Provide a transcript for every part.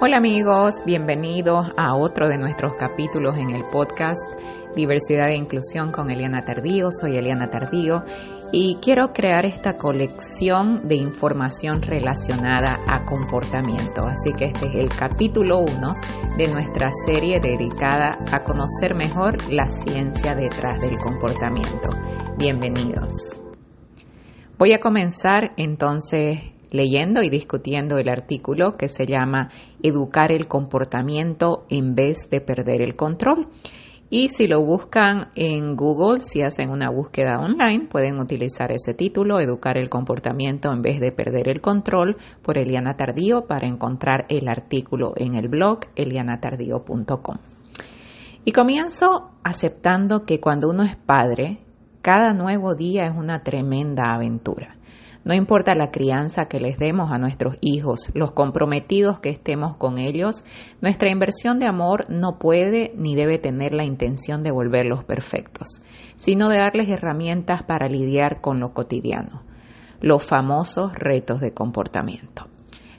Hola amigos, bienvenidos a otro de nuestros capítulos en el podcast Diversidad e Inclusión con Eliana Tardío. Soy Eliana Tardío y quiero crear esta colección de información relacionada a comportamiento. Así que este es el capítulo 1 de nuestra serie dedicada a conocer mejor la ciencia detrás del comportamiento. Bienvenidos. Voy a comenzar entonces leyendo y discutiendo el artículo que se llama Educar el comportamiento en vez de perder el control. Y si lo buscan en Google, si hacen una búsqueda online, pueden utilizar ese título, Educar el comportamiento en vez de perder el control, por Eliana Tardío, para encontrar el artículo en el blog elianatardío.com. Y comienzo aceptando que cuando uno es padre, cada nuevo día es una tremenda aventura. No importa la crianza que les demos a nuestros hijos, los comprometidos que estemos con ellos, nuestra inversión de amor no puede ni debe tener la intención de volverlos perfectos, sino de darles herramientas para lidiar con lo cotidiano, los famosos retos de comportamiento.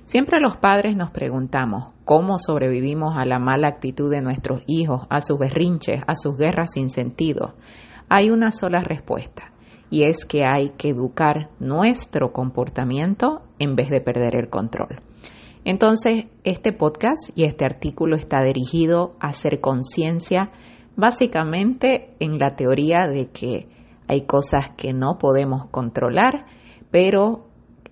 Siempre los padres nos preguntamos cómo sobrevivimos a la mala actitud de nuestros hijos, a sus berrinches, a sus guerras sin sentido. Hay una sola respuesta y es que hay que educar nuestro comportamiento en vez de perder el control. Entonces, este podcast y este artículo está dirigido a hacer conciencia básicamente en la teoría de que hay cosas que no podemos controlar, pero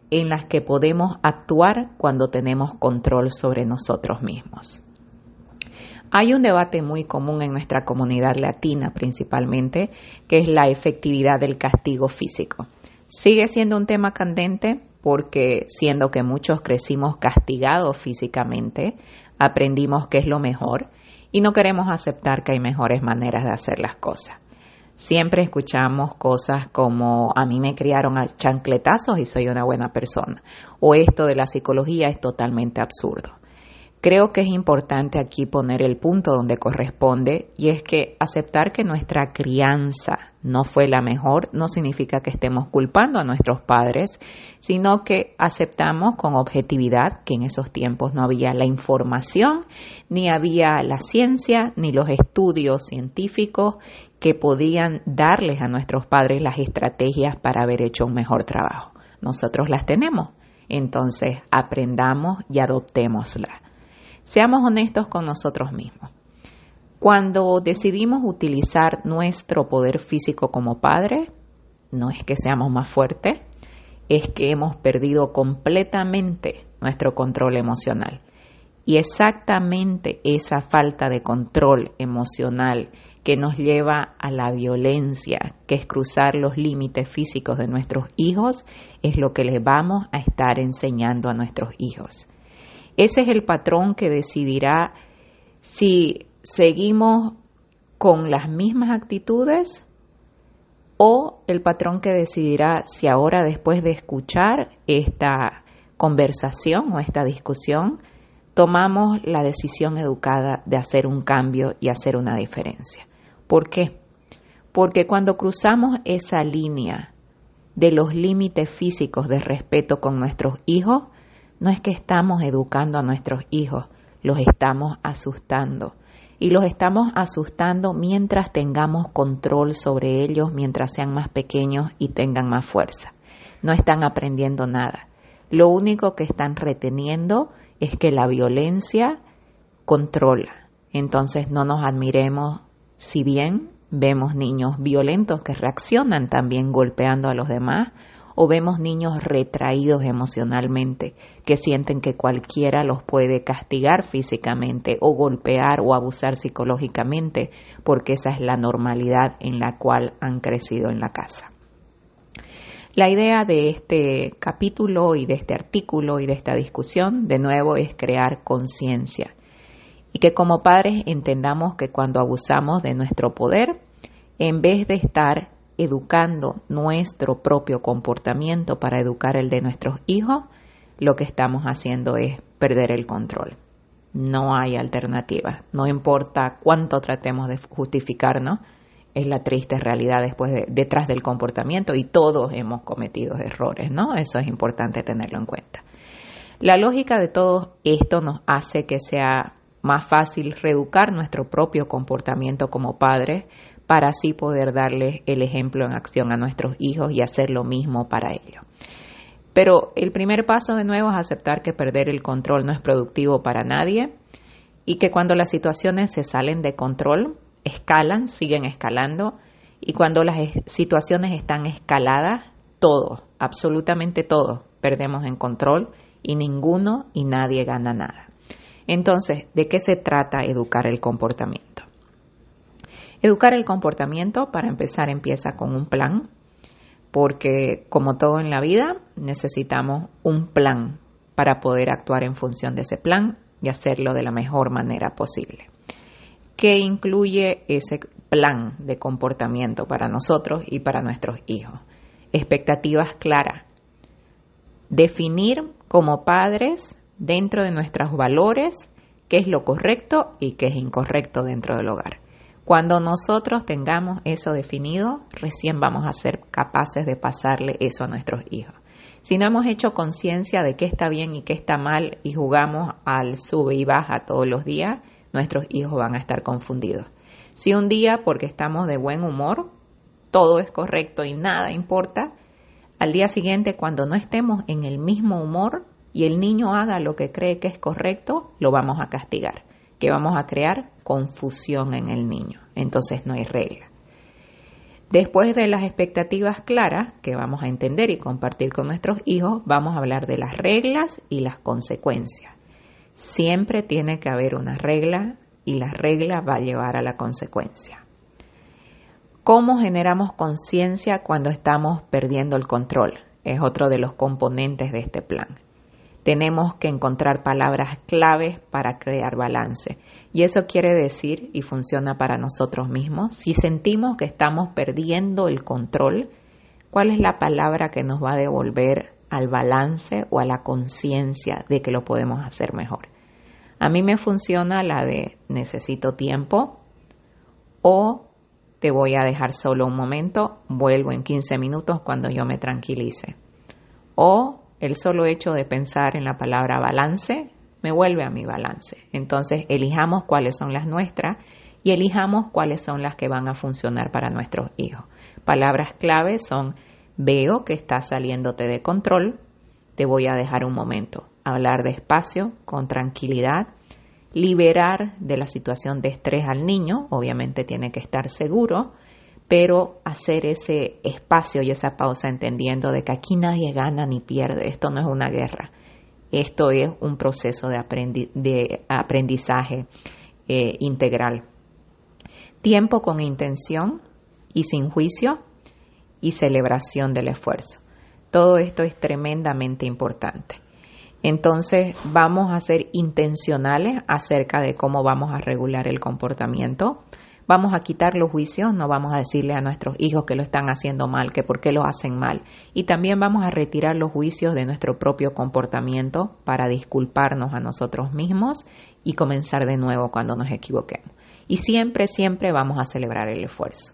en las que podemos actuar cuando tenemos control sobre nosotros mismos. Hay un debate muy común en nuestra comunidad latina principalmente, que es la efectividad del castigo físico. Sigue siendo un tema candente porque siendo que muchos crecimos castigados físicamente, aprendimos que es lo mejor y no queremos aceptar que hay mejores maneras de hacer las cosas. Siempre escuchamos cosas como a mí me criaron a chancletazos y soy una buena persona o esto de la psicología es totalmente absurdo. Creo que es importante aquí poner el punto donde corresponde y es que aceptar que nuestra crianza no fue la mejor no significa que estemos culpando a nuestros padres, sino que aceptamos con objetividad que en esos tiempos no había la información, ni había la ciencia, ni los estudios científicos que podían darles a nuestros padres las estrategias para haber hecho un mejor trabajo. Nosotros las tenemos, entonces aprendamos y adoptémoslas. Seamos honestos con nosotros mismos. Cuando decidimos utilizar nuestro poder físico como padre, no es que seamos más fuertes, es que hemos perdido completamente nuestro control emocional. Y exactamente esa falta de control emocional que nos lleva a la violencia, que es cruzar los límites físicos de nuestros hijos, es lo que les vamos a estar enseñando a nuestros hijos. Ese es el patrón que decidirá si seguimos con las mismas actitudes o el patrón que decidirá si ahora después de escuchar esta conversación o esta discusión tomamos la decisión educada de hacer un cambio y hacer una diferencia. ¿Por qué? Porque cuando cruzamos esa línea de los límites físicos de respeto con nuestros hijos, no es que estamos educando a nuestros hijos, los estamos asustando. Y los estamos asustando mientras tengamos control sobre ellos, mientras sean más pequeños y tengan más fuerza. No están aprendiendo nada. Lo único que están reteniendo es que la violencia controla. Entonces no nos admiremos si bien vemos niños violentos que reaccionan también golpeando a los demás o vemos niños retraídos emocionalmente que sienten que cualquiera los puede castigar físicamente o golpear o abusar psicológicamente porque esa es la normalidad en la cual han crecido en la casa. La idea de este capítulo y de este artículo y de esta discusión, de nuevo, es crear conciencia y que como padres entendamos que cuando abusamos de nuestro poder, en vez de estar educando nuestro propio comportamiento para educar el de nuestros hijos, lo que estamos haciendo es perder el control. No hay alternativa. No importa cuánto tratemos de justificarnos, es la triste realidad después de, detrás del comportamiento y todos hemos cometido errores, ¿no? Eso es importante tenerlo en cuenta. La lógica de todo esto nos hace que sea más fácil reeducar nuestro propio comportamiento como padres para así poder darles el ejemplo en acción a nuestros hijos y hacer lo mismo para ellos. Pero el primer paso de nuevo es aceptar que perder el control no es productivo para nadie y que cuando las situaciones se salen de control, escalan, siguen escalando y cuando las situaciones están escaladas, todos, absolutamente todos, perdemos en control y ninguno y nadie gana nada. Entonces, ¿de qué se trata educar el comportamiento? Educar el comportamiento, para empezar, empieza con un plan, porque como todo en la vida, necesitamos un plan para poder actuar en función de ese plan y hacerlo de la mejor manera posible. ¿Qué incluye ese plan de comportamiento para nosotros y para nuestros hijos? Expectativas claras. Definir como padres dentro de nuestros valores qué es lo correcto y qué es incorrecto dentro del hogar. Cuando nosotros tengamos eso definido, recién vamos a ser capaces de pasarle eso a nuestros hijos. Si no hemos hecho conciencia de qué está bien y qué está mal y jugamos al sube y baja todos los días, nuestros hijos van a estar confundidos. Si un día, porque estamos de buen humor, todo es correcto y nada importa, al día siguiente, cuando no estemos en el mismo humor y el niño haga lo que cree que es correcto, lo vamos a castigar que vamos a crear confusión en el niño. Entonces no hay regla. Después de las expectativas claras que vamos a entender y compartir con nuestros hijos, vamos a hablar de las reglas y las consecuencias. Siempre tiene que haber una regla y la regla va a llevar a la consecuencia. ¿Cómo generamos conciencia cuando estamos perdiendo el control? Es otro de los componentes de este plan tenemos que encontrar palabras claves para crear balance. Y eso quiere decir, y funciona para nosotros mismos, si sentimos que estamos perdiendo el control, ¿cuál es la palabra que nos va a devolver al balance o a la conciencia de que lo podemos hacer mejor? A mí me funciona la de necesito tiempo o te voy a dejar solo un momento, vuelvo en 15 minutos cuando yo me tranquilice. O el solo hecho de pensar en la palabra balance me vuelve a mi balance. Entonces, elijamos cuáles son las nuestras y elijamos cuáles son las que van a funcionar para nuestros hijos. Palabras clave son veo que estás saliéndote de control, te voy a dejar un momento. Hablar despacio, con tranquilidad, liberar de la situación de estrés al niño, obviamente tiene que estar seguro, pero hacer ese espacio y esa pausa entendiendo de que aquí nadie gana ni pierde, esto no es una guerra, esto es un proceso de, aprendizaje eh, integral. Tiempo con intención y sin juicio y celebración del esfuerzo. Todo esto es tremendamente importante. Entonces vamos a ser intencionales acerca de cómo vamos a regular el comportamiento Vamos a quitar los juicios, no vamos a decirle a nuestros hijos que lo están haciendo mal, que por qué lo hacen mal. Y también vamos a retirar los juicios de nuestro propio comportamiento para disculparnos a nosotros mismos y comenzar de nuevo cuando nos equivoquemos. Y siempre, siempre vamos a celebrar el esfuerzo.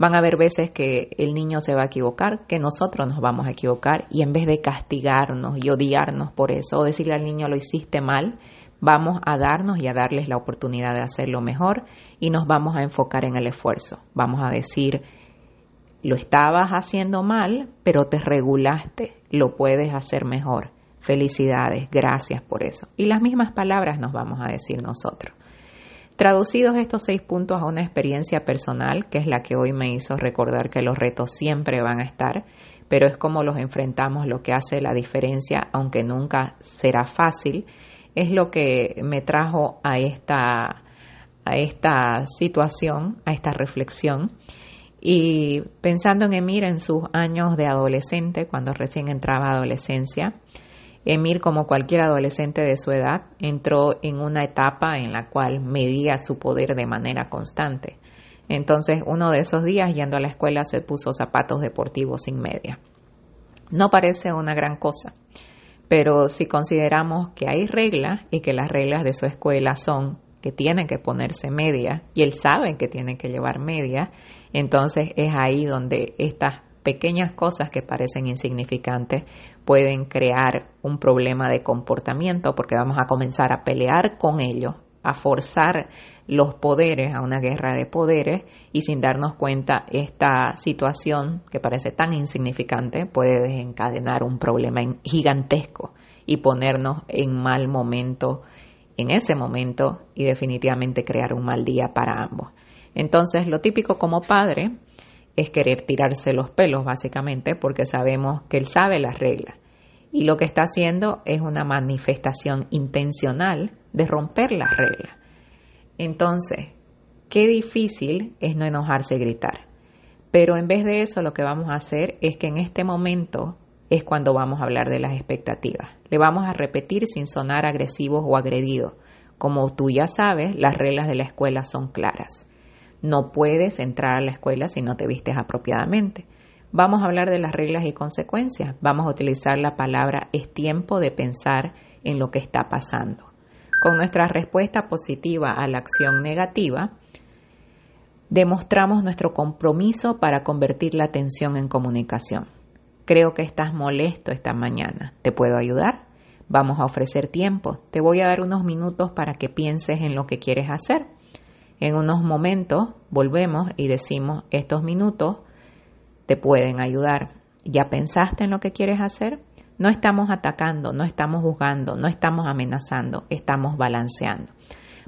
Van a haber veces que el niño se va a equivocar, que nosotros nos vamos a equivocar y en vez de castigarnos y odiarnos por eso o decirle al niño lo hiciste mal, vamos a darnos y a darles la oportunidad de hacerlo mejor y nos vamos a enfocar en el esfuerzo. Vamos a decir, lo estabas haciendo mal, pero te regulaste, lo puedes hacer mejor. Felicidades, gracias por eso. Y las mismas palabras nos vamos a decir nosotros. Traducidos estos seis puntos a una experiencia personal, que es la que hoy me hizo recordar que los retos siempre van a estar, pero es como los enfrentamos lo que hace la diferencia, aunque nunca será fácil, es lo que me trajo a esta, a esta situación, a esta reflexión. Y pensando en Emir en sus años de adolescente, cuando recién entraba a adolescencia, Emir, como cualquier adolescente de su edad, entró en una etapa en la cual medía su poder de manera constante. Entonces, uno de esos días, yendo a la escuela, se puso zapatos deportivos sin media. No parece una gran cosa, pero si consideramos que hay reglas y que las reglas de su escuela son que tiene que ponerse media y él sabe que tiene que llevar media, entonces es ahí donde estas pequeñas cosas que parecen insignificantes pueden crear un problema de comportamiento porque vamos a comenzar a pelear con ellos, a forzar los poderes a una guerra de poderes y sin darnos cuenta esta situación que parece tan insignificante puede desencadenar un problema gigantesco y ponernos en mal momento en ese momento y definitivamente crear un mal día para ambos. Entonces, lo típico como padre es querer tirarse los pelos, básicamente, porque sabemos que él sabe las reglas. Y lo que está haciendo es una manifestación intencional de romper las reglas. Entonces, qué difícil es no enojarse y gritar. Pero en vez de eso, lo que vamos a hacer es que en este momento es cuando vamos a hablar de las expectativas. Le vamos a repetir sin sonar agresivos o agredidos. Como tú ya sabes, las reglas de la escuela son claras. No puedes entrar a la escuela si no te vistes apropiadamente. Vamos a hablar de las reglas y consecuencias. Vamos a utilizar la palabra es tiempo de pensar en lo que está pasando. Con nuestra respuesta positiva a la acción negativa, demostramos nuestro compromiso para convertir la atención en comunicación. Creo que estás molesto esta mañana. ¿Te puedo ayudar? Vamos a ofrecer tiempo. Te voy a dar unos minutos para que pienses en lo que quieres hacer. En unos momentos volvemos y decimos, estos minutos te pueden ayudar. ¿Ya pensaste en lo que quieres hacer? No estamos atacando, no estamos juzgando, no estamos amenazando, estamos balanceando.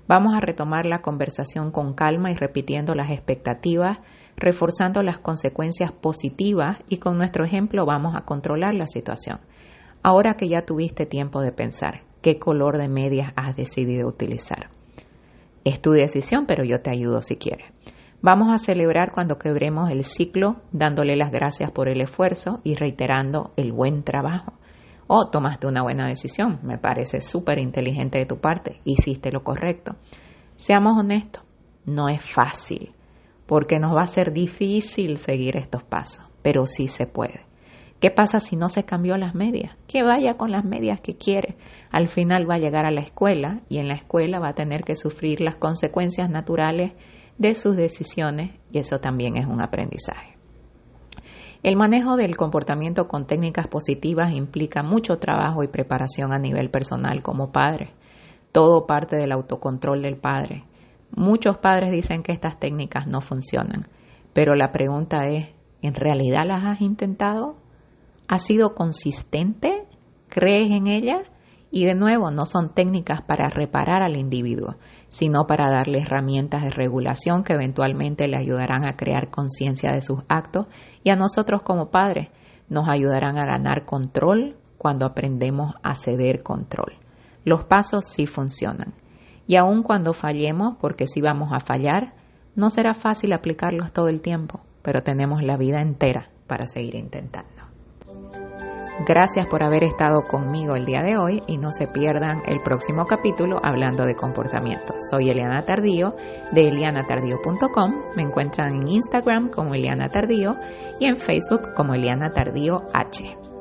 Vamos a retomar la conversación con calma y repitiendo las expectativas, reforzando las consecuencias positivas y con nuestro ejemplo vamos a controlar la situación. Ahora que ya tuviste tiempo de pensar, ¿qué color de medias has decidido utilizar? Es tu decisión, pero yo te ayudo si quieres. Vamos a celebrar cuando quebremos el ciclo, dándole las gracias por el esfuerzo y reiterando el buen trabajo. O tomaste una buena decisión, me parece súper inteligente de tu parte, hiciste lo correcto. Seamos honestos, no es fácil, porque nos va a ser difícil seguir estos pasos, pero sí se puede. ¿Qué pasa si no se cambió las medias? Que vaya con las medias que quiere. Al final va a llegar a la escuela y en la escuela va a tener que sufrir las consecuencias naturales de sus decisiones y eso también es un aprendizaje. El manejo del comportamiento con técnicas positivas implica mucho trabajo y preparación a nivel personal como padre. Todo parte del autocontrol del padre. Muchos padres dicen que estas técnicas no funcionan, pero la pregunta es, ¿en realidad las has intentado? ¿Has sido consistente? ¿Crees en ella? Y de nuevo, no son técnicas para reparar al individuo, sino para darle herramientas de regulación que eventualmente le ayudarán a crear conciencia de sus actos y a nosotros como padres nos ayudarán a ganar control cuando aprendemos a ceder control. Los pasos sí funcionan. Y aun cuando fallemos, porque si vamos a fallar, no será fácil aplicarlos todo el tiempo, pero tenemos la vida entera para seguir intentando. Gracias por haber estado conmigo el día de hoy y no se pierdan el próximo capítulo hablando de comportamiento. Soy Eliana Tardío de elianatardío.com. Me encuentran en Instagram como Eliana Tardío y en Facebook como Eliana Tardío H.